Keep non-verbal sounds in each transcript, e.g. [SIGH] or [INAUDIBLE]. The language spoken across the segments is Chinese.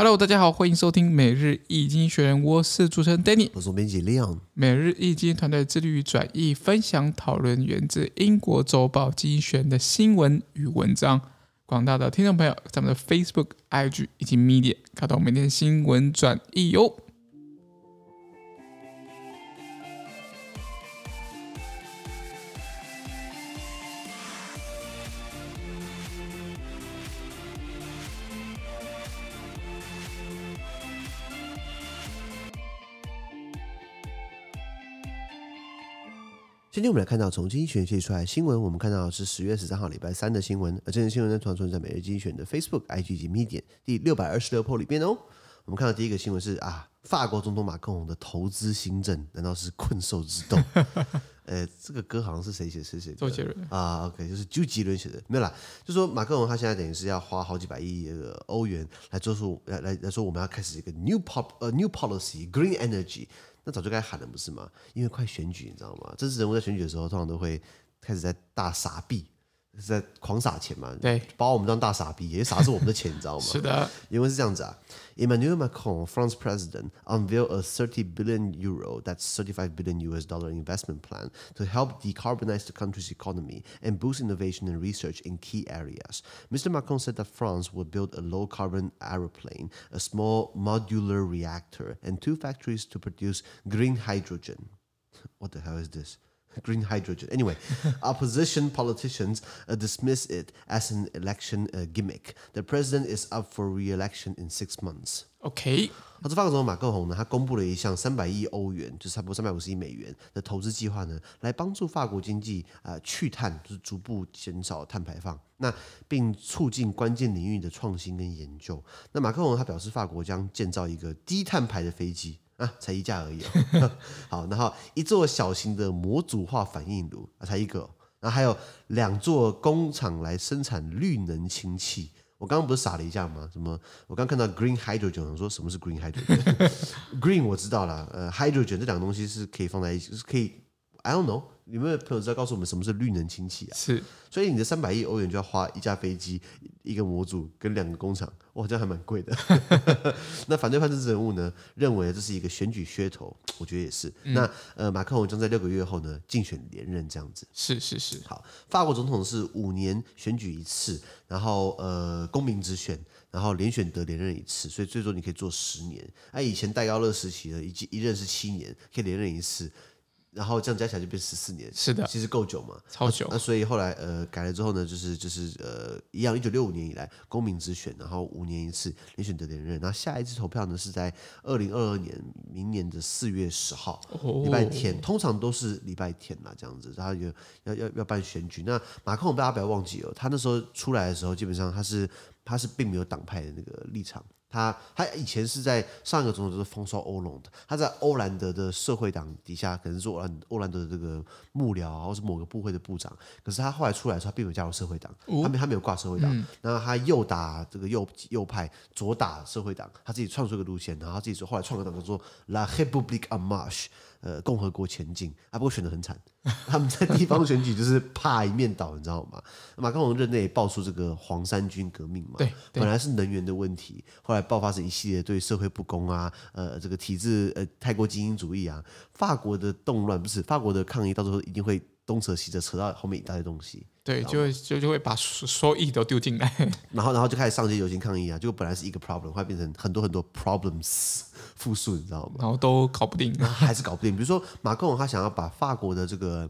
Hello，大家好，欢迎收听每日易经济学人，我是主持人 Danny，我是编辑 Leon。每日易经团队致力于转译、分享、讨论源自英国周报《经济学人》的新闻与文章。广大的听众朋友，咱们的 Facebook、IG 以及 Media 看到每天新闻转译哟。今天我们来看到从经济学人写出来的新闻，我们看到是十月十三号礼拜三的新闻，而这些新闻呢，传存在每日经济学的 Facebook、IG 及 Medium 第六百二十六 po 里边哦。我们看到第一个新闻是啊，法国总统马克龙的投资新政，难道是困兽之斗？[LAUGHS] 呃，这个歌好像是谁写？谁写？周杰伦啊，OK，就是周杰伦写的，没有啦。就说马克龙他现在等于是要花好几百亿的欧元来做出来来来说，我们要开始一个 new pop 呃 new policy green energy。那早就该喊了，不是吗？因为快选举，你知道吗？政治人物在选举的时候，通常都会开始在大傻逼，是在狂撒钱嘛。对，把我们当大傻逼，也撒的是我们的钱，你知道吗？是的，因为是这样子啊。Emmanuel Macron, [LAUGHS] France president, unveiled a 30 billion euro, that's 35 billion US dollar investment plan to help decarbonize the country's economy and boost innovation and research in key areas. Mr. Macron said that France will build a low carbon aeroplane, a small modular reactor, and two factories to produce green hydrogen. What the hell is this? Green hydrogen. Anyway, opposition politicians uh, dismiss it as an election uh, gimmick. The president is up for re-election in six months. OK，好，这法国总统马克宏呢，他公布了一项三百亿欧元，就是差不多三百五十亿美元的投资计划呢，来帮助法国经济啊、呃、去碳，就是逐步减少碳排放，那并促进关键领域的创新跟研究。那马克宏他表示，法国将建造一个低碳排的飞机。啊，[LAUGHS] 才一架而已哦。[LAUGHS] 好，然后一座小型的模组化反应炉啊，才一个。然后还有两座工厂来生产绿能氢气。我刚刚不是傻了一下吗？什么？我刚看到 green hydrogen，我说什么是 green hydrogen？green [LAUGHS] 我知道了，呃，hydrogen 这两个东西是可以放在一起，是可以。I don't know。有没有朋友知道告诉我们什么是绿能氢气啊？是，所以你的三百亿欧元就要花一架飞机、一个模组跟两个工厂，哇，这样还蛮贵的。[LAUGHS] 那反对派政治人物呢，认为这是一个选举噱头，我觉得也是。嗯、那呃，马克龙将在六个月后呢竞选连任，这样子。是是是。好，法国总统是五年选举一次，然后呃公民直选，然后连选得连任一次，所以最多你可以做十年。哎、啊，以前戴高乐时期呢一一任是七年，可以连任一次。然后这样加起来就变十四年，是的，其实够久嘛，超久。那、啊、所以后来呃改了之后呢，就是就是呃一样，一九六五年以来公民直选，然后五年一次连选得连任。然后下一次投票呢是在二零二二年明年的四月十号，哦、礼拜天，通常都是礼拜天啦，这样子。然后有要要要办选举。那马克龙大家不要忘记哦，他那时候出来的时候，基本上他是他是并没有党派的那个立场。他他以前是在上一个总统就是风骚欧龙的，他在欧兰德的社会党底下，可能是欧兰欧兰德的这个幕僚，或是某个部会的部长。可是他后来出来的时候，他并没有加入社会党，哦、他没他没有挂社会党。嗯、然后他右打这个右右派，左打社会党，他自己创出一个路线，然后他自己说后来创个党叫做 La République En Marche。呃，共和国前进，啊，不过选得很惨，[LAUGHS] 他们在地方选举就是怕一面倒，你知道吗？马克龙任内爆出这个黄衫军革命嘛，对，对，本来是能源的问题，后来爆发成一系列对社会不公啊，呃，这个体制呃太过精英主义啊，法国的动乱不是法国的抗议，到时候一定会东扯西扯，扯到后面一大堆东西。对，就会就就会把所有亿都丢进来，[LAUGHS] 然后然后就开始上街游行抗议啊，就本来是一个 problem，会变成很多很多 problems 复数，你知道吗？然后都搞不定，还是搞不定。比如说马克龙他想要把法国的这个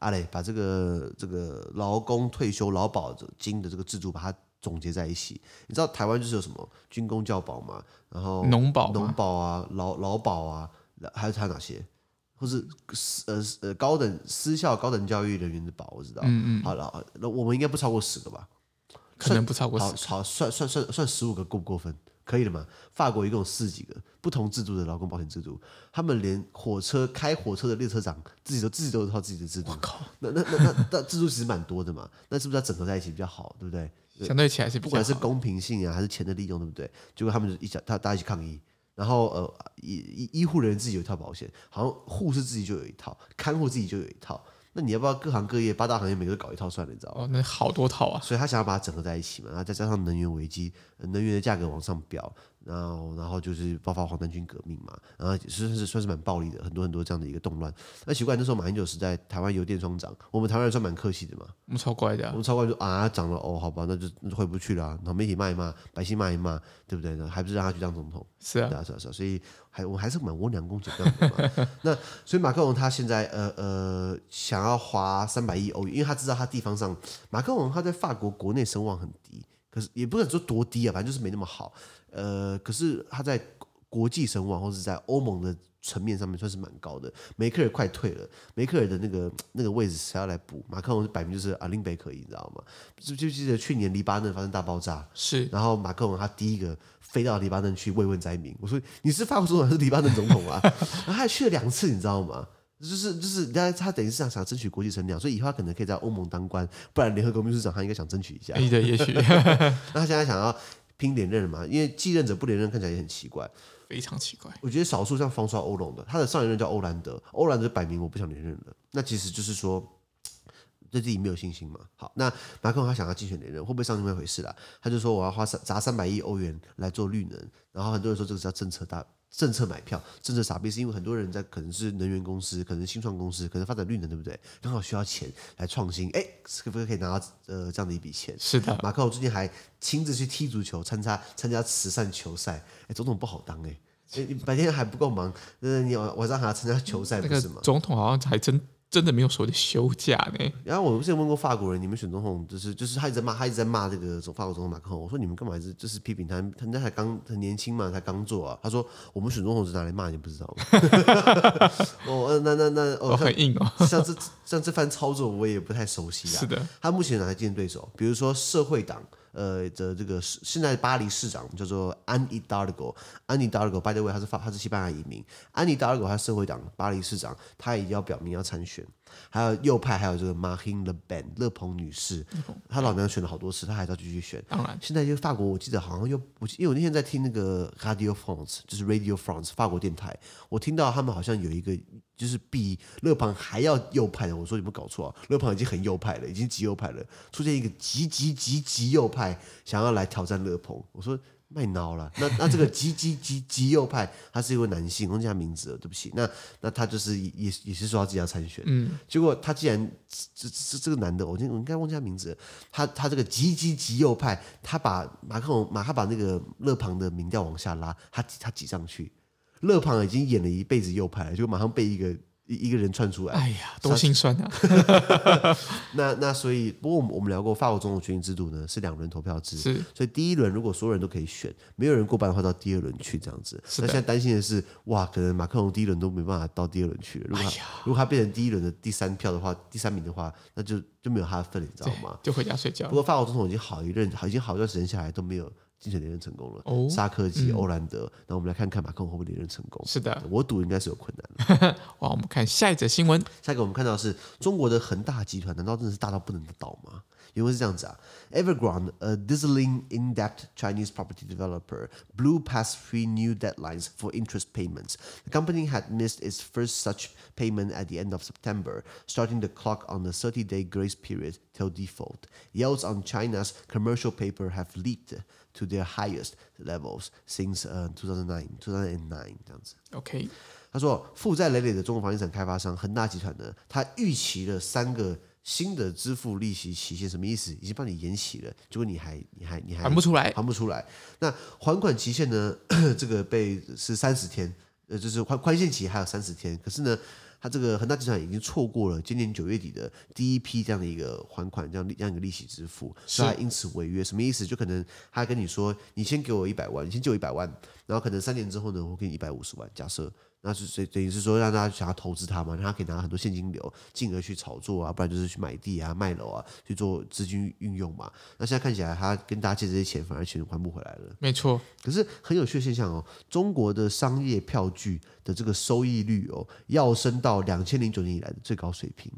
阿雷，把这个这个劳工退休劳保金的这个制度把它总结在一起。你知道台湾就是有什么军工教保嘛，然后农保、农保啊、劳劳保啊，还有还有哪些？或是呃呃高等私校高等教育人员的保，我知道。嗯嗯。好了，那我们应该不超过十个吧？可能不超过十个。好，算算算算十五个过不过分？可以的吗？法国一共有四几个不同制度的劳工保险制度，他们连火车开火车的列车长自己都自己都有套自己的制度。我靠，那那那那那制度其实蛮多的嘛？那是不是要整合在一起比较好？对不对？相对起来是，不管是公平性啊，还是钱的利用，对不对？结果他们就一起他大家一起抗议。然后呃，医医医护人员自己有一套保险，好像护士自己就有一套，看护自己就有一套。那你要不要各行各业八大行业每个都搞一套算了？你知道吗？哦，那好多套啊！所以他想要把它整合在一起嘛，然后再加上能源危机，能源的价格往上飙，然后然后就是爆发黄巾军革命嘛，然后算是算是蛮暴力的，很多很多这样的一个动乱。那奇怪，那时候马英九是在台湾邮电双涨，我们台湾人算蛮客气的嘛，我们超乖的、啊，我们超乖就啊涨了哦，好吧，那就回不去了、啊，然后媒体骂一骂，百姓骂一骂，对不对？呢，还不是让他去当总统？是啊，是啊，是啊，是啊，所以还我们还是蛮温良恭俭让的嘛。[LAUGHS] 那所以马克龙他现在呃呃想要花三百亿欧元，因为他知道他地方上马克龙他在法国国内声望很低，可是也不能说多低啊，反正就是没那么好。呃，可是他在国际声望或是在欧盟的层面上面算是蛮高的。梅克尔快退了，梅克尔的那个 [TSK] 那个位置谁要来补？马克龙是摆明就是阿林贝可以，你知道吗？就就记得去年黎巴嫩发生大爆炸，是，然后马克龙他第一个飞到黎巴嫩去慰问灾民。我说你是法国总统还是黎巴嫩总统啊？[LAUGHS] 然后他还去了两次，你知道吗？就是就是，他他等于是想想争取国际声量，所以以后他可能可以在欧盟当官，不然联合国秘书长他应该想争取一下。对，也许。[LAUGHS] 那他现在想要。拼连任嘛，因为继任者不连任看起来也很奇怪，非常奇怪。我觉得少数像方刷欧龙的，他的上一任叫欧兰德，欧兰德摆明我不想连任了，那其实就是说 [TSK] 对自己没有信心嘛。好，那马克龙他想要竞选连任，会不会上那么一回事啦？他就说我要花三砸三百亿欧元来做绿能，然后很多人说这个叫政策大。政策买票，政策傻逼，是因为很多人在可能是能源公司，可能新创公司，可能发展绿能，对不对？刚好需要钱来创新，哎，是不是可以拿到呃这样的一笔钱？是的，马克我最近还亲自去踢足球，参加参加慈善球赛，哎，总统不好当哎，你白天还不够忙，那，你晚上还要参加球赛，不是吗？总统好像还真。真的没有所谓的休假呢。然后我之前问过法国人，你们选总统就是就是他一直在骂，他一直在骂这个法国总统马克龙。我说你们干嘛一直就是批评他？他人家才刚很年轻嘛，才刚做啊。他说我们选总统是拿来骂，你不知道 [LAUGHS] 吗？哦，那那那哦，很硬哦。像这像这番操作，我也不太熟悉啊。是的，他目前哪来竞争对手？比如说社会党。呃的这个现在巴黎市长叫做安妮·达尔戈，安妮·达尔戈，by the way，他是法，他是西班牙移民。安妮·达尔戈，他是社会党巴黎市长，他也要表明要参选。还有右派，还有这个 Marine Le Pen，勒庞女士，她老娘选了好多次，她还是要继续选。当然，现在就法国，我记得好像又，我因为我那天在听那个 Radio France，就是 Radio France 法国电台，我听到他们好像有一个。就是比勒庞还要右派的，我说有没有搞错啊，勒庞已经很右派了，已经极右派了，出现一个极极极极右派想要来挑战勒庞，我说卖孬了。那那这个极极极极右派，他是一位男性，忘记他名字了，对不起。那那他就是也也是说他自己要参选，嗯，结果他既然这这这个男的，我应我应该忘记他名字了，他他这个极极极右派，他把马克龙马他把那个勒庞的民调往下拉，他他挤上去。勒庞已经演了一辈子右派了，就马上被一个一一个人窜出来。哎呀，多心酸啊！[LAUGHS] 那那所以，不过我们我们聊过法国总统选举制度呢，是两轮投票制。是，所以第一轮如果所有人都可以选，没有人过半的话，到第二轮去这样子。那现在担心的是，哇，可能马克龙第一轮都没办法到第二轮去了。如果他、哎、如果他变成第一轮的第三票的话，第三名的话，那就就没有他的份了，你知道吗？就回家睡觉。不过法国总统已经好一任，已经好一段时间下来都没有。竞选连任成功了，哦、沙科技、欧兰德，那、嗯、我们来看看马克龙会不会连任成功？是的，我赌应该是有困难的。[LAUGHS] 哇，我们看下一则新闻。下一个我们看到的是中国的恒大集团，难道真的是大到不能倒吗？因为是这样子啊，Evergrande，a dazzling in-depth Chinese property developer, blew past three new deadlines for interest payments. The company had missed its first such payment at the end of September, starting the clock on the 30-day grace period till default. Yields on China's commercial paper have leaped to their highest levels since uh 2009 2009这样子。OK，他说负债累累的中国房地产开发商恒大集团呢，他预期了三个 新的支付利息期限，什么意思？已经帮你延期了，结果你还你还你还还不出来，还不出来。那还款期限呢？[CLEARS THROAT] 这个被是三十天，呃，就是宽宽限期还有三十天，可是呢？他这个恒大集团已经错过了今年九月底的第一批这样的一个还款，这样这样一个利息支付，所以他因此违约。什么意思？就可能他跟你说，你先给我一百万，你先借我一百万，然后可能三年之后呢，我给你一百五十万。假设。那是等于是说让大家想要投资他嘛，让他可以拿很多现金流，进而去炒作啊，不然就是去买地啊、卖楼啊，去做资金运用嘛。那现在看起来，他跟大家借这些钱，反而钱还不回来了。没错，可是很有趣的现象哦，中国的商业票据的这个收益率哦，要升到两千零九年以来的最高水平，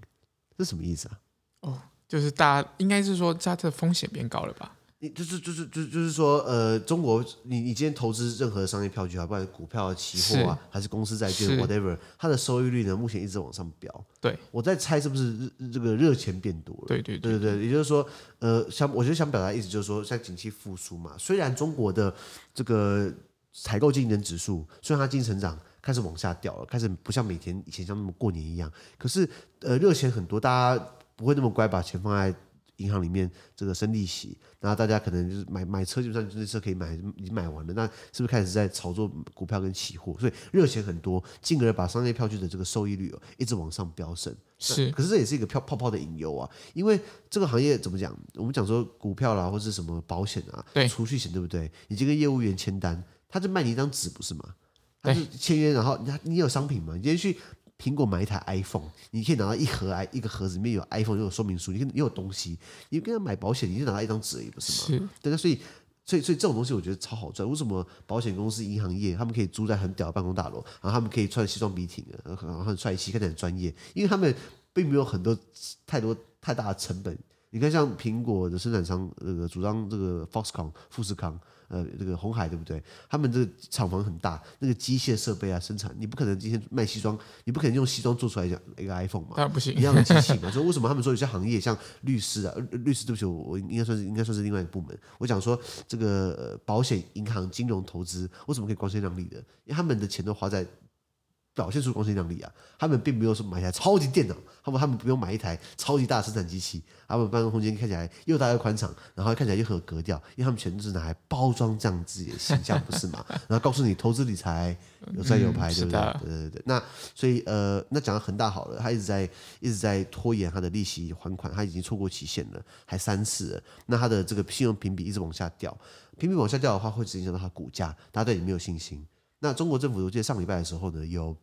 这什么意思啊？哦，就是大家应该是说，它的风险变高了吧？你就是就是就是就是说，呃，中国，你你今天投资任何商业票据啊，不管是股票、期货啊，还是公司债券，whatever，它的收益率呢，目前一直往上飙。对，我在猜是不是这个热钱变多了？对对对对对，也就是说，呃，想我觉得想表达意思就是说，像景气复苏嘛，虽然中国的这个采购经理人指数，虽然它经济成长开始往下掉了，开始不像每天以前像那么过年一样，可是呃热钱很多，大家不会那么乖把钱放在。银行里面这个生利息，然后大家可能就是买买车，就算这车可以买，已经买完了，那是不是开始在炒作股票跟期货？所以热钱很多，进而把商业票据的这个收益率哦一直往上飙升。是，可是这也是一个泡泡泡的隐忧啊，因为这个行业怎么讲？我们讲说股票啦，或者是什么保险啊，对，储蓄险对不对？你就跟业务员签单，他就卖你一张纸，不是吗？他就签约，然后你你有商品吗？你今天去。苹果买一台 iPhone，你可以拿到一盒 i 一个盒子里面有 iPhone，又有说明书，你可以又有东西。你跟他买保险，你就拿到一张纸而已，不是吗？是。对，那所以所以所以这种东西我觉得超好赚。为什么保险公司、银行业他们可以租在很屌的办公大楼，然后他们可以穿西装笔挺的，然后很帅气，看起来很专业？因为他们并没有很多太多太大的成本。你看，像苹果的生产商，那个主张这个 Foxconn 富士康。呃，这个红海对不对？他们这个厂房很大，那个机械设备啊，生产你不可能今天卖西装，你不可能用西装做出来讲一个 iPhone 嘛？不行，一样的机器嘛。所以为什么他们说有些行业像律师啊，律师对不起，我我应该算是应该算是另外一个部门。我讲说这个、呃、保险、银行、金融投资，为什么可以光鲜亮丽的？因为他们的钱都花在。表现出光鲜亮丽啊！他们并没有说买一台超级电脑，他们他们不用买一台超级大的生产机器，他们办公空间看起来又大又宽敞，然后看起来又很有格调，因为他们全都是拿来包装这样自己的形象，不是吗？[LAUGHS] 然后告诉你投资理财有赚有赔，对不对？对对对。那所以呃，那讲到恒大好了，他一直在一直在拖延他的利息还款，他已经错过期限了，还三次了。那他的这个信用评比一直往下掉，评比往下掉的话，会直接影响到他股价，大家对你没有信心。那中国政府我记得上礼拜的时候呢，有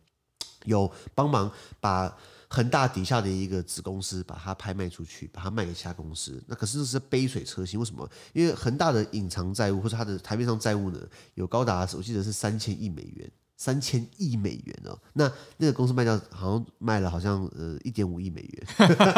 有帮忙把恒大底下的一个子公司把它拍卖出去，把它卖给其他公司。那可是这是杯水车薪，为什么？因为恒大的隐藏债务或者它的台面上债务呢，有高达我记得是三千亿美元。三千亿美元哦，那那个公司卖掉好像卖了好像呃一点五亿美元，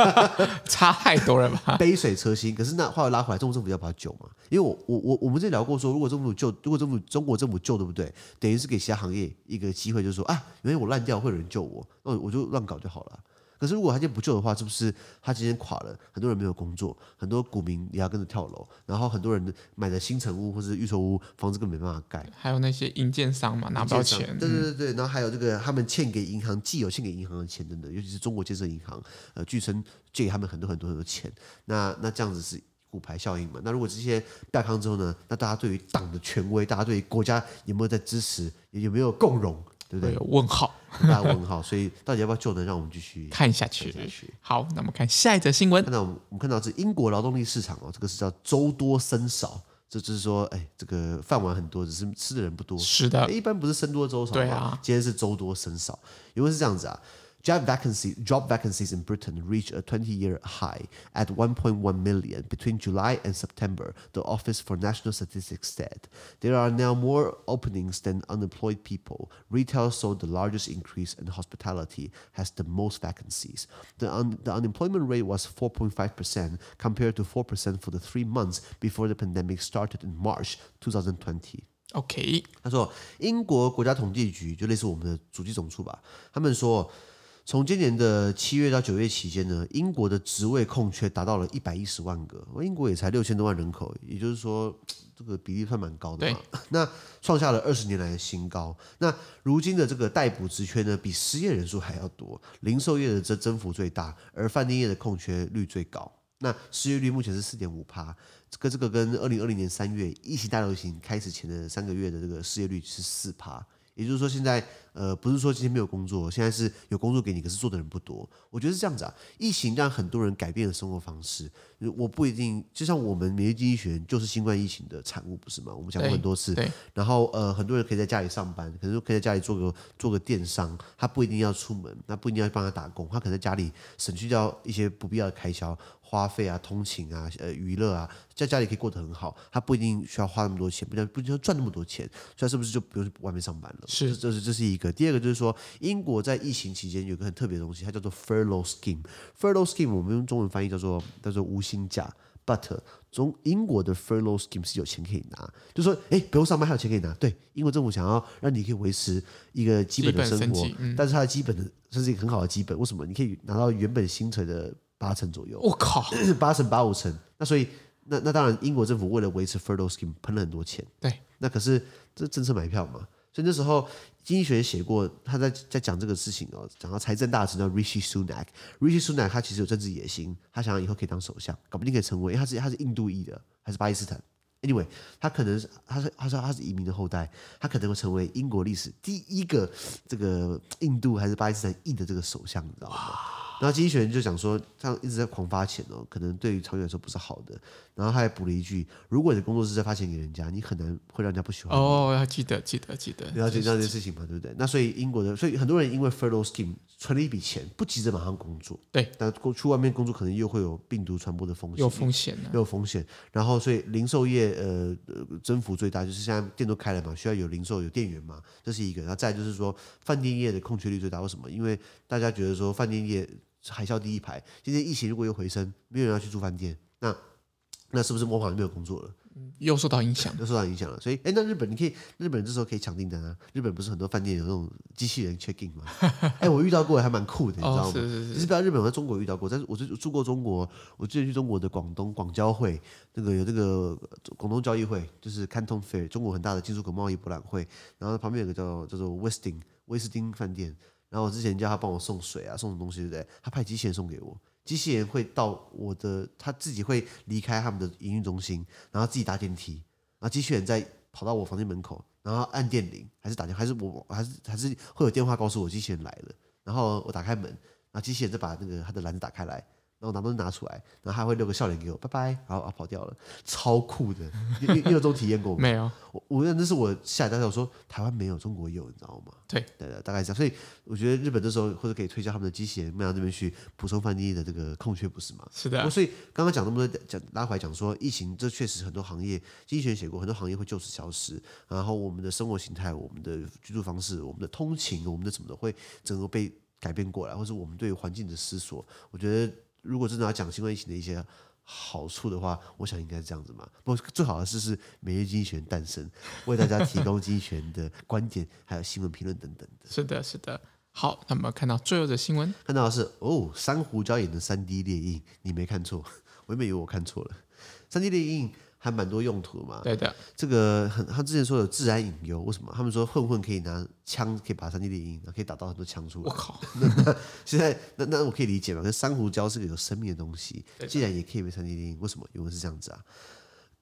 [LAUGHS] 差太多了吧？[LAUGHS] 杯水车薪。可是那话又拉回来，中国政府要把它救嘛？因为我我我我们之前聊过说，如果政府救，如果政府中国政府救，对不对？等于是给其他行业一个机会，就是说啊，因为我烂掉会有人救我，那我就乱搞就好了。可是如果他今天不救的话，是不是他今天垮了？很多人没有工作，很多股民也要跟着跳楼，然后很多人买的新城屋或是预售屋，房子根本没办法盖。还有那些营建商嘛，拿不到钱。对对对对，然后还有这个他们欠给银行，既有欠给银行的钱等等，尤其是中国建设银行，呃，据称借给他们很多很多很多钱。那那这样子是骨牌效应嘛？那如果这些败康之后呢？那大家对于党的权威，大家对于国家有没有在支持，有没有共荣？对不对？有问号，大问号。所以到底要不要救呢？让我们继续看下去。下去好，那我们看下一则新闻。看到我们，看到是英国劳动力市场哦，这个是叫周多生少，这就是说，哎，这个饭碗很多，只是吃的人不多。是的，一般不是生多粥少吗？对啊，今天是粥多生少，因为是这样子啊。Job vacancies, job vacancies in Britain reached a 20-year high at 1.1 million between July and September, the Office for National Statistics said. There are now more openings than unemployed people. Retail saw the largest increase and hospitality has the most vacancies. The, un- the unemployment rate was 4.5% compared to 4% for the three months before the pandemic started in March 2020. OK，他说，英国国家统计局就类似我们的主计总处吧，他们说。 从今年的七月到九月期间呢，英国的职位空缺达到了一百一十万个。英国也才六千多万人口，也就是说，这个比例算蛮高的嘛。[LAUGHS] 那创下了二十年来的新高。那如今的这个待补职缺呢，比失业人数还要多。零售业的增增幅最大，而饭店业的空缺率最高。那失业率目前是四点五趴，这个这个跟二零二零年三月疫情大流行开始前的三个月的这个失业率是四趴。也就是说，现在呃，不是说今天没有工作，现在是有工作给你，可是做的人不多。我觉得是这样子啊，疫情让很多人改变了生活方式。我不一定，就像我们免疫经济学就是新冠疫情的产物，不是吗？我们讲过很多次。然后呃，很多人可以在家里上班，可能可以在家里做个做个电商，他不一定要出门，那不一定要帮他打工，他可能在家里省去掉一些不必要的开销。花费啊，通勤啊，呃，娱乐啊，在家里可以过得很好，他不一定需要花那么多钱，不不一定要赚那么多钱，所以他是不是就不用去外面上班了？是，这是这是一个。第二个就是说，英国在疫情期间有个很特别的东西，它叫做 furlough scheme。furlough scheme 我们用中文翻译叫做叫做无薪假，but 中英国的 furlough scheme 是有钱可以拿，就说哎，不用上班还有钱可以拿。对，英国政府想要让你可以维持一个基本的生活，嗯、但是它的基本的这是一个很好的基本。为什么？你可以拿到原本薪水的。八成左右，我靠，八成八五成，那所以那那当然，英国政府为了维持 furlough scheme 喷了很多钱。对，那可是这政策买票嘛，所以那时候经济学写过，他在在讲这个事情哦，讲到财政大臣叫 Rishi Sunak，Rishi Sunak 他其实有政治野心，他想要以后可以当首相，搞不定可以成为，因为他是他是印度裔的，还是巴基斯坦？Anyway，他可能是他是他说他是移民的后代，他可能会成为英国历史第一个这个印度还是巴基斯坦裔的这个首相，你知道吗？然后经济学人就讲说，这样一直在狂发钱哦，可能对于长远来说不是好的。然后他还补了一句：如果你的工作是在发钱给人家，你很难会让人家不喜欢。哦，要记得，记得，记得，了解这件事情嘛，对不对？那所以英国的，所以很多人因为 furlough scheme 存了一笔钱，不急着马上工作。对，但去外面工作可能又会有病毒传播的风险，有风险、啊，有风险。然后所以零售业呃增幅最大，就是现在店都开了嘛，需要有零售有店员嘛，这是一个。然后再就是说饭店业的空缺率最大，为什么？因为大家觉得说饭店业。海啸第一排，今天疫情如果又回升，没有人要去住饭店，那那是不是模仿就没有工作了？又受到影响，又受到影响了。所以，哎，那日本你可以，日本人这时候可以抢订单啊。日本不是很多饭店有那种机器人 check in 吗？[LAUGHS] 哎，我遇到过，还蛮酷的，你知道吗？是是是。其实不要日本，我在中国遇到过。但是我就住过中国，我之前去中国的广东广交会，那个有这个广东交易会，就是 Canton Fair，中国很大的进出口贸易博览会。然后旁边有个叫叫做 Westin 威斯汀饭店。然后我之前叫他帮我送水啊，送什么东西对不对？他派机器人送给我，机器人会到我的，他自己会离开他们的营运中心，然后自己搭电梯，然后机器人再跑到我房间门口，然后按电铃，还是打电，还是我，还是还是会有电话告诉我机器人来了，然后我打开门，然后机器人再把那个他的篮子打开来。然后拿东西拿出来，然后他会留个笑脸给我，拜拜，然后啊跑掉了，超酷的，你你有这种体验过吗？[LAUGHS] 没有，我我认那是我下一大跳，我说台湾没有，中国有，你知道吗？对对对，大概这样。所以我觉得日本这时候或者可以推销他们的机器人，卖到这边去补充翻译的这个空缺，不是吗？是的。所以刚刚讲那么多，讲拉回来讲说疫情，这确实很多行业，经济学写过，很多行业会就此消失，然后我们的生活形态、我们的居住方式、我们的通勤、我们的什么的会整个被改变过来，或者我们对环境的思索，我觉得。如果真的要讲新冠疫情的一些好处的话，我想应该是这样子嘛。不过最好的是是每日经济学人诞生，为大家提供经济学人的观点，还有新闻评论等等的。是的，是的。好，那么看到最后的新闻，看到的是哦，珊瑚礁演的三 D 列印，你没看错，我原本以为我看错了，三 D 列印。还蛮多用途嘛，对的，这个很，他之前说有自然隐忧，为什么？他们说混混可以拿枪，可以把 3D 列印，可以打到很多枪出来。我靠，那 [LAUGHS] 那现在那那我可以理解嘛？那珊瑚礁是个有生命的东西，既然也可以被 3D 列印，为什么？因为是这样子啊。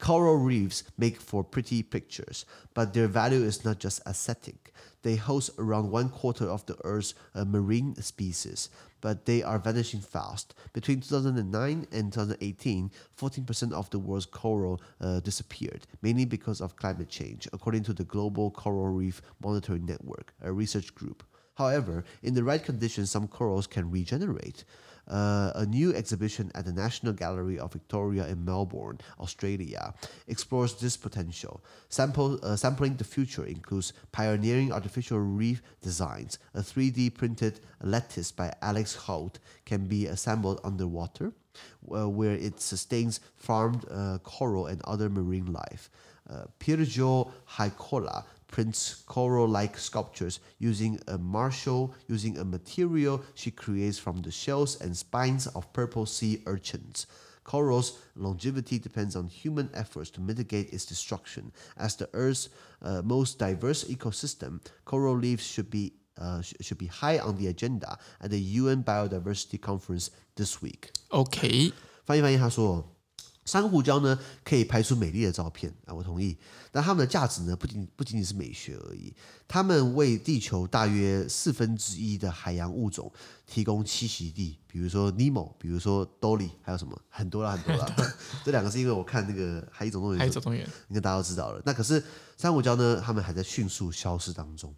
Coral reefs make for pretty pictures, but their value is not just aesthetic. They host around one quarter of the Earth's marine species, but they are vanishing fast. Between 2009 and 2018, 14% of the world's coral uh, disappeared, mainly because of climate change, according to the Global Coral Reef Monitoring Network, a research group. However, in the right conditions, some corals can regenerate. Uh, a new exhibition at the National Gallery of Victoria in Melbourne, Australia, explores this potential. Sample, uh, sampling the future includes pioneering artificial reef designs. A 3D printed lattice by Alex Holt can be assembled underwater, uh, where it sustains farmed uh, coral and other marine life. Uh, Haikola prints coral-like sculptures using a marshal, using a material she creates from the shells and spines of purple sea urchins. Coral's longevity depends on human efforts to mitigate its destruction. As the Earth's uh, most diverse ecosystem, coral reefs should be uh, should be high on the agenda at the UN Biodiversity Conference this week. OK，翻译翻译，他说。 珊瑚礁呢，可以拍出美丽的照片啊，我同意。但它们的价值呢，不仅不仅仅是美学而已，它们为地球大约四分之一的海洋物种提供栖息地，比如说尼莫，比如说多利，还有什么很多啦很多啦。[LAUGHS] 这两个是因为我看那个《海底总动员》，海底总动员，应该大家都知道了。那可是珊瑚礁呢，它们还在迅速消失当中。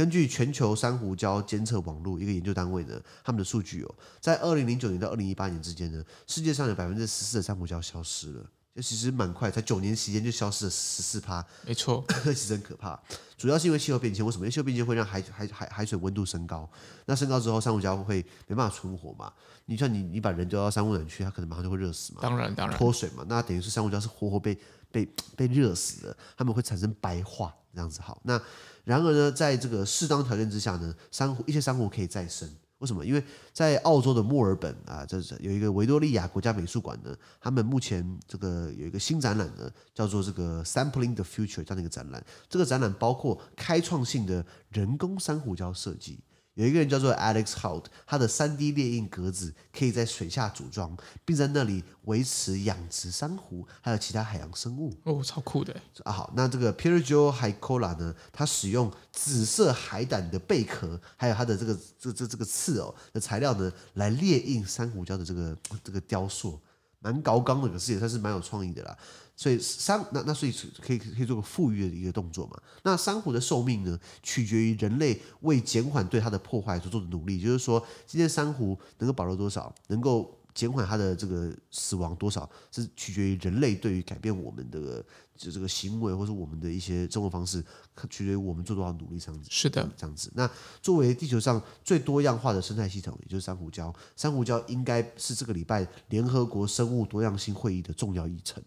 根据全球珊瑚礁监测网络一个研究单位呢，他们的数据哦，在二零零九年到二零一八年之间呢，世界上有百分之十四的珊瑚礁消失了，就其实蛮快，才九年时间就消失了十四趴，没错，[LAUGHS] 其实很可怕。主要是因为气候变迁，为什么？因为气候变迁会让海海海海水温度升高，那升高之后珊瑚礁会没办法存活嘛？你像你你把人丢到珊瑚礁去，它可能马上就会热死嘛？当然当然，脱水嘛，那等于是珊瑚礁是活活被被被热死的，它们会产生白化这样子。好，那。然而呢，在这个适当条件之下呢，珊瑚一些珊瑚可以再生。为什么？因为在澳洲的墨尔本啊，这是有一个维多利亚国家美术馆呢，他们目前这个有一个新展览呢，叫做这个 Sampling the Future 这样一个展览。这个展览包括开创性的人工珊瑚礁设计。有一个人叫做 Alex Hout，他的 3D 列印格子可以在水下组装，并在那里维持养殖珊瑚，还有其他海洋生物。哦，超酷的！啊，好，那这个 Piergiorgio Haikola 呢，他使用紫色海胆的贝壳，还有它的这个这这这个刺哦的材料呢，来列印珊瑚礁的这个这个雕塑，蛮高刚的，可是也算是蛮有创意的啦。所以珊那那所以可以可以做个富裕的一个动作嘛？那珊瑚的寿命呢，取决于人类为减缓对它的破坏所做的努力。就是说，今天珊瑚能够保留多少，能够减缓它的这个死亡多少，是取决于人类对于改变我们的就这个行为，或是我们的一些生活方式，取决于我们做多少努力。这样子是的，这样子。那作为地球上最多样化的生态系统，也就是珊瑚礁，珊瑚礁应该是这个礼拜联合国生物多样性会议的重要议程。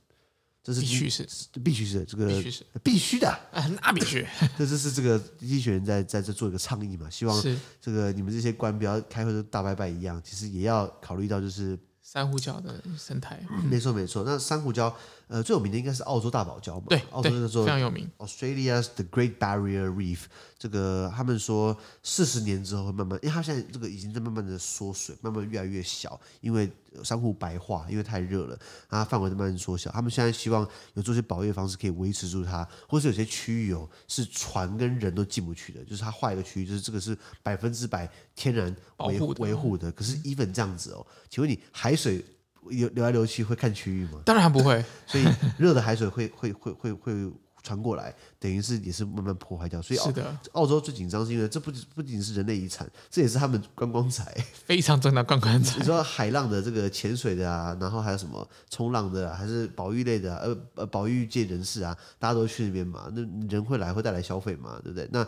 这是必须是，必须是这个必须的，那必须。[LAUGHS] 这这是这个医学人在在这做一个倡议嘛？希望这个你们这些官不要开会都大拜拜一样，其实也要考虑到就是珊瑚礁的生态。没错没错，那珊瑚礁呃最有名的应该是澳洲大堡礁嘛？对，澳洲那时候非常有名，Australia's the Great Barrier Reef。这个他们说四十年之后会慢慢，因为它现在这个已经在慢慢的缩水，慢慢越来越小，因为珊瑚白化，因为太热了，它范围在慢慢缩小。他们现在希望有做些保育方式可以维持住它，或是有些区域哦是船跟人都进不去的，就是它画一个区域，就是这个是百分之百天然维护维护的。可是 even 这样子哦，请问你海水流流来流去会看区域吗？当然不会，[LAUGHS] 所以热的海水会会会会会。传过来，等于是也是慢慢破坏掉，所以澳是的澳洲最紧张是因为这不不仅是人类遗产，这也是他们观光财，[LAUGHS] 非常重要观光财。你说海浪的这个潜水的啊，然后还有什么冲浪的、啊，还是保育类的、啊，呃呃保育界人士啊，大家都去那边嘛，那人会来会带来消费嘛，对不对？那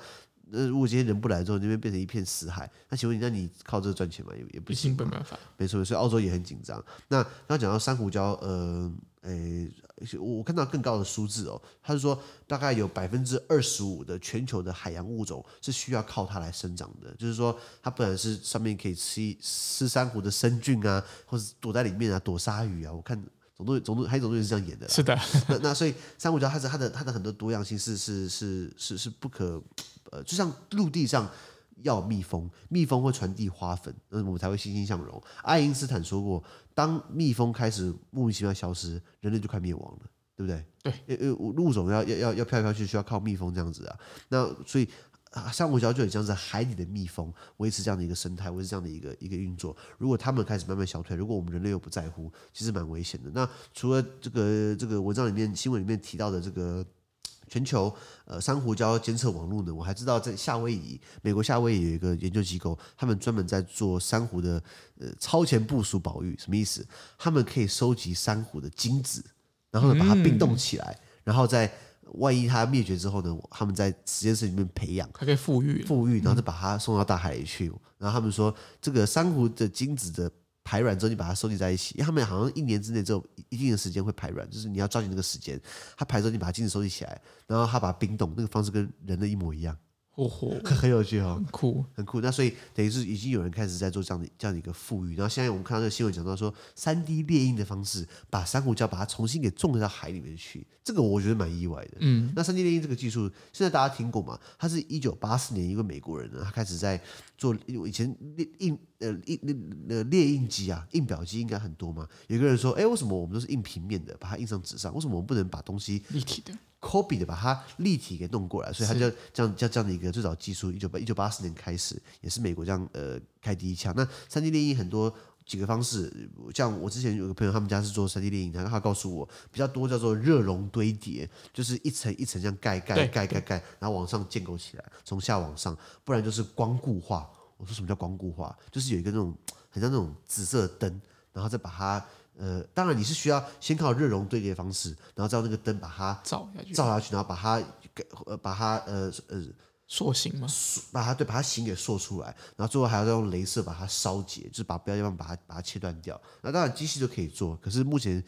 那如果今天人不来之后，那边变成一片死海，那请问你，那你靠这个赚钱吗？也也不行，没办法。没错，所以澳洲也很紧张。那刚刚讲到珊瑚礁，呃。诶，我看到更高的数字哦，他是说大概有百分之二十五的全球的海洋物种是需要靠它来生长的，就是说它本来是上面可以吃吃珊瑚的生菌啊，或者躲在里面啊躲鲨鱼啊，我看总督总督还有总督也是这样演的，是的。那那所以珊瑚礁它是它的它的很多多样性是是是是是不可呃，就像陆地上。要蜜蜂，蜜蜂会传递花粉，那我们才会欣欣向荣。爱因斯坦说过，当蜜蜂开始莫名其妙消失，人类就快灭亡了，对不对？对，因为物种要要要要飘来飘去，需要靠蜜蜂这样子啊。那所以珊瑚礁就很像是海底的蜜蜂，维持这样的一个生态，维持这样的一个一个运作。如果他们开始慢慢消退，如果我们人类又不在乎，其实蛮危险的。那除了这个这个文章里面新闻里面提到的这个。全球呃珊瑚礁监测网络呢，我还知道在夏威夷，美国夏威夷有一个研究机构，他们专门在做珊瑚的呃超前部署保育，什么意思？他们可以收集珊瑚的精子，然后呢把它冰冻起来，嗯、然后在万一它灭绝之后呢，他们在实验室里面培养，它可以复育，复育，然后再把它送到大海里去。然后他们说，这个珊瑚的精子的。排卵之后，你把它收集在一起，因为他们好像一年之内只有一定的时间会排卵，就是你要抓紧那个时间。它排之后，你把它精子收集起来，然后它把它冰冻，那个方式跟人的一模一样。哦吼，很有趣哦，很酷，很酷。那所以等于是已经有人开始在做这样的这样的一个富裕。然后现在我们看到这个新闻讲到说，三 D 猎鹰的方式把珊瑚礁把它重新给种到海里面去，这个我觉得蛮意外的。嗯，那三 D 猎鹰这个技术，现在大家听过吗？它是一九八四年一个美国人呢，他开始在做以前列印呃印那呃列印机啊，印表机应该很多嘛。有个人说，哎，为什么我们都是印平面的，把它印上纸上？为什么我们不能把东西立体的？copy 的把它立体给弄过来，所以他就这样叫这样的一个最早技术，一九八一九八四年开始，也是美国这样呃开第一枪。那三 D 列印很多几个方式，像我之前有个朋友，他们家是做三 D 电影，然后他告诉我比较多叫做热熔堆叠，就是一层一层这样盖盖盖盖盖，然后往上建构起来，从下往上，不然就是光固化。我说什么叫光固化？就是有一个那种很像那种紫色的灯，然后再把它。呃，当然你是需要先靠热熔堆叠的方式，然后照那个灯把它照下去，照下去，然后把它给呃把它呃呃塑形吗，把它对把它形给塑出来，然后最后还要再用镭射把它烧结，就是把不要地方把它把它切断掉。那当然机器就可以做，可是目前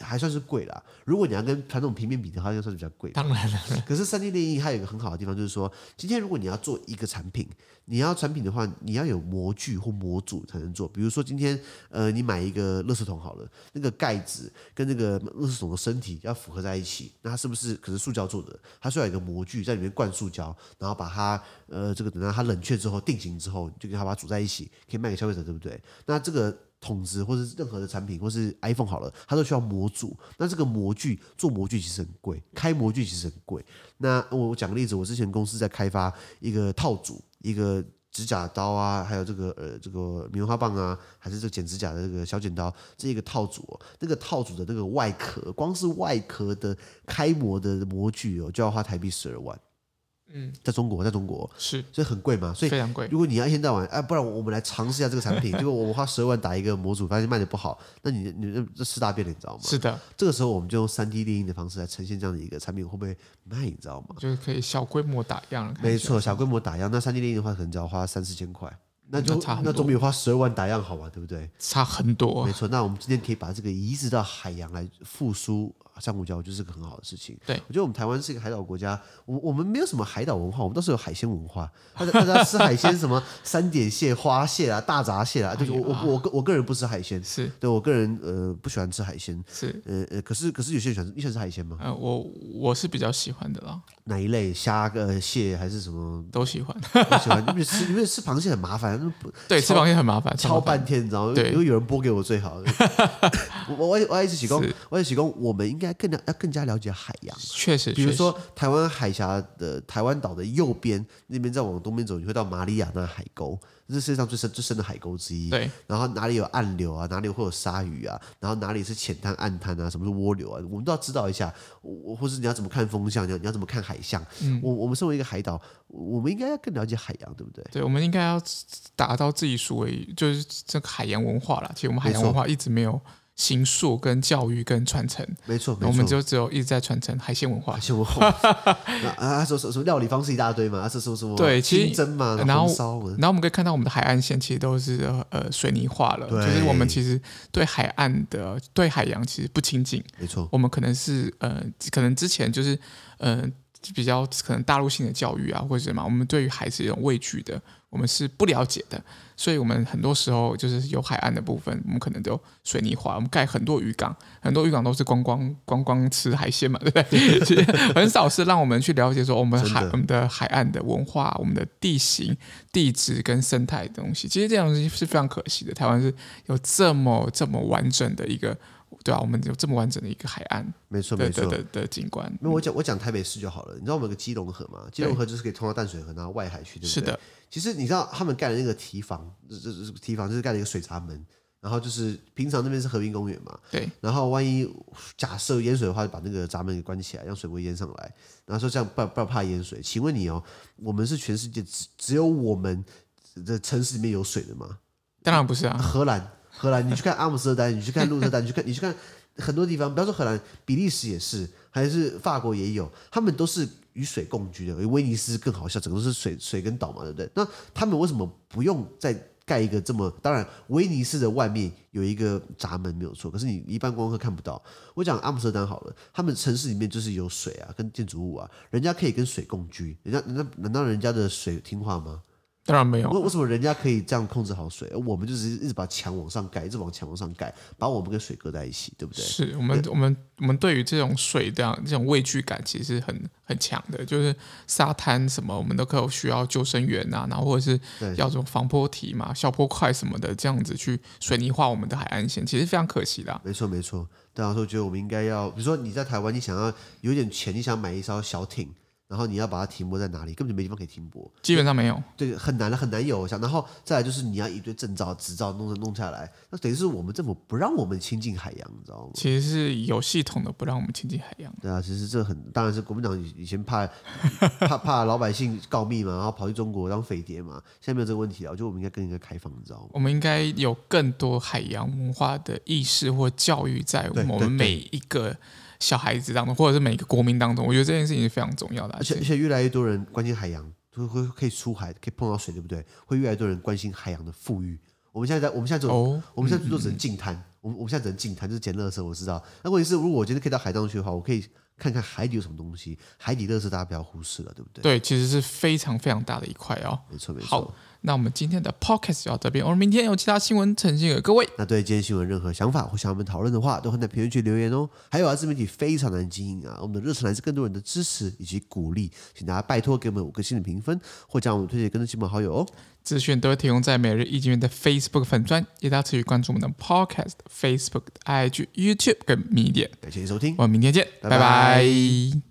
还算是贵啦。如果你要跟传统平面比的话，应该算是比较贵。当然了，可是三 D 列印它有一个很好的地方，就是说，今天如果你要做一个产品，你要产品的话，你要有模具或模组才能做。比如说今天呃，你买一个垃圾桶好了，那个盖子跟那个垃圾桶的身体要符合在一起，那它是不是可是塑胶做的？它需要有一个模具在里面灌塑胶，然后把它呃这个等到它冷却之后定型之后，就给它把它组在一起，可以卖给消费者，对不对？那这个。桶子或者是任何的产品，或是 iPhone 好了，它都需要模组。那这个模具做模具其实很贵，开模具其实很贵。那我我讲个例子，我之前公司在开发一个套组，一个指甲刀啊，还有这个呃这个棉花棒啊，还是这剪指甲的这个小剪刀，这一个套组哦，那个套组的那个外壳，光是外壳的开模的模具哦，就要花台币十二万。嗯，在中国，在中国是，所以很贵嘛，所以非常贵。如果你要一天到晚，哎，不然我们来尝试一下这个产品，[LAUGHS] 结果我们花十二万打一个模组，发现卖的不好，那你你这四大变了，你知道吗？是的，这个时候我们就用三 D 电影的方式来呈现这样的一个产品，会不会卖？你知道吗？就是可以小规模打样，没错，小规模打样，那三 D 电影的话，可能只要花三四千块。那就那，那总比花十二万打样好嘛，对不对？差很多，没错。那我们今天可以把这个移植到海洋来复苏珊瑚礁，我觉得是个很好的事情。对，我觉得我们台湾是一个海岛国家，我我们没有什么海岛文化，我们倒是有海鲜文化。大家大家吃海鲜，什么 [LAUGHS] 三点蟹、花蟹啊、大闸蟹啊，就是我我我个我个人不吃海鲜，是对我个人呃不喜欢吃海鲜，是呃呃，可是可是有些人喜欢，你喜欢吃海鲜吗？呃，我我是比较喜欢的啦。哪一类虾、个蟹还是什么都喜欢，都喜欢。[LAUGHS] 因为吃因为吃螃蟹很麻烦，对，吃螃蟹很麻烦，敲半天，你知道吗？对，因为有人剥给我最好。[LAUGHS] 我我我要一直提供，我要提供，我们应该更了要更加了解海洋。确实，比如说台湾海峡的台湾岛的右边那边，再往东边走，你会到马里亚纳海沟。这是世界上最深最深的海沟之一。对，然后哪里有暗流啊？哪里会有鲨鱼啊？然后哪里是浅滩、暗滩啊？什么是涡流啊？我们都要知道一下。我或是你要怎么看风向？你要你要怎么看海象？嗯，我我们身为一个海岛，我们应该要更了解海洋，对不对？对，我们应该要达到自己所谓就是这个海洋文化了。其实我们海洋文化一直没有。形塑跟教育跟传承，没错，没错，我们就只有一直在传承海鲜文化。海鲜文化 [LAUGHS] 啊，说说说料理方式一大堆嘛，说说说对，清蒸嘛，然后然后我们可以看到我们的海岸线其实都是呃水泥化了，就是我们其实对海岸的对海洋其实不亲近。没错，我们可能是呃可能之前就是呃比较可能大陆性的教育啊或者什么，我们对于海是一种畏惧的。我们是不了解的，所以我们很多时候就是有海岸的部分，我们可能都水泥化。我们盖很多渔港，很多渔港都是观光观光吃海鲜嘛，对不对？其 [LAUGHS] 实很少是让我们去了解说我们海我们的海岸的文化、我们的地形、地质跟生态的东西。其实这样东西是非常可惜的。台湾是有这么这么完整的一个。对啊，我们有这么完整的一个海岸，没错没错的的景观。那我讲我讲台北市就好了。你知道我们有个基隆河嘛？基隆河就是可以通到淡水河，然后外海去，对不对？是的。其实你知道他们盖的那个堤防，这这这堤防就是盖了一个水闸门，然后就是平常那边是和平公园嘛，对。然后万一假设淹水的话，就把那个闸门给关起来，让水不会淹上来。然后说这样不不怕淹水。请问你哦，我们是全世界只只有我们的城市里面有水的吗？当然不是啊，荷兰。荷兰，你去看阿姆斯特丹，你去看鹿特丹，你去看，你去看很多地方，不要说荷兰，比利时也是，还是法国也有，他们都是与水共居的。威尼斯更好笑，整个都是水水跟岛嘛，对不对？那他们为什么不用再盖一个这么？当然，威尼斯的外面有一个闸门没有错，可是你一般观光客看不到。我讲阿姆斯特丹好了，他们城市里面就是有水啊，跟建筑物啊，人家可以跟水共居，人家难道难道人家的水听话吗？当然没有。为为什么人家可以这样控制好水，而我们就是一直把墙往上盖，一直往墙往上盖，把我们跟水隔在一起，对不对？是我们我们我们对于这种水这样这种畏惧感，其实是很很强的。就是沙滩什么，我们都可以需要救生员啊，然后或者是要这种防波堤嘛、消波块什么的，这样子去水泥化我们的海岸线，其实非常可惜的。没错没错。对啊，说觉得我们应该要，比如说你在台湾，你想要有点钱，你想买一艘小艇。然后你要把它停泊在哪里？根本就没地方可以停泊，基本上没有。对，很难的，很难有。像然后再来就是你要一堆证照、执照弄弄下来，那等于是我们政府不让我们亲近海洋，你知道吗？其实是有系统的不让我们亲近海洋。对啊，其实这很当然是国民党以前怕 [LAUGHS] 怕怕老百姓告密嘛，然后跑去中国当匪谍嘛。现在没有这个问题了，我觉得我们应该更应该开放，你知道吗？我们应该有更多海洋文化的意识或教育在我们每一个。小孩子当中，或者是每个国民当中，我觉得这件事情是非常重要的。而且，而且越来越多人关心海洋，会会可以出海，可以碰到水，对不对？会越来越多人关心海洋的富裕。我们现在在，我们现在做，哦、我们现在最多只能净滩。嗯我们我们现在只能净滩，就是捡垃圾。我知道，那问题是，如果我今天可以到海上去的话，我可以看看海底有什么东西。海底乐是大家不要忽视了，对不对？对，其实是非常非常大的一块哦。没错没错。好，那我们今天的 podcast 就到这边，我们明天有其他新闻呈现给各位。那对今天新闻任何想法或想我们讨论的话，都会在评论区留言哦。还有啊，自媒体非常难经营啊，我们的热忱来自更多人的支持以及鼓励，请大家拜托给我们五个星的评分，或将我们推荐给更多亲朋好友哦。资讯都会提供在每日一经元的 Facebook 粉专，也大家持续关注我们的 Podcast、Facebook、IG、YouTube 跟 Media。感谢收听，我们明天见，拜拜。拜拜。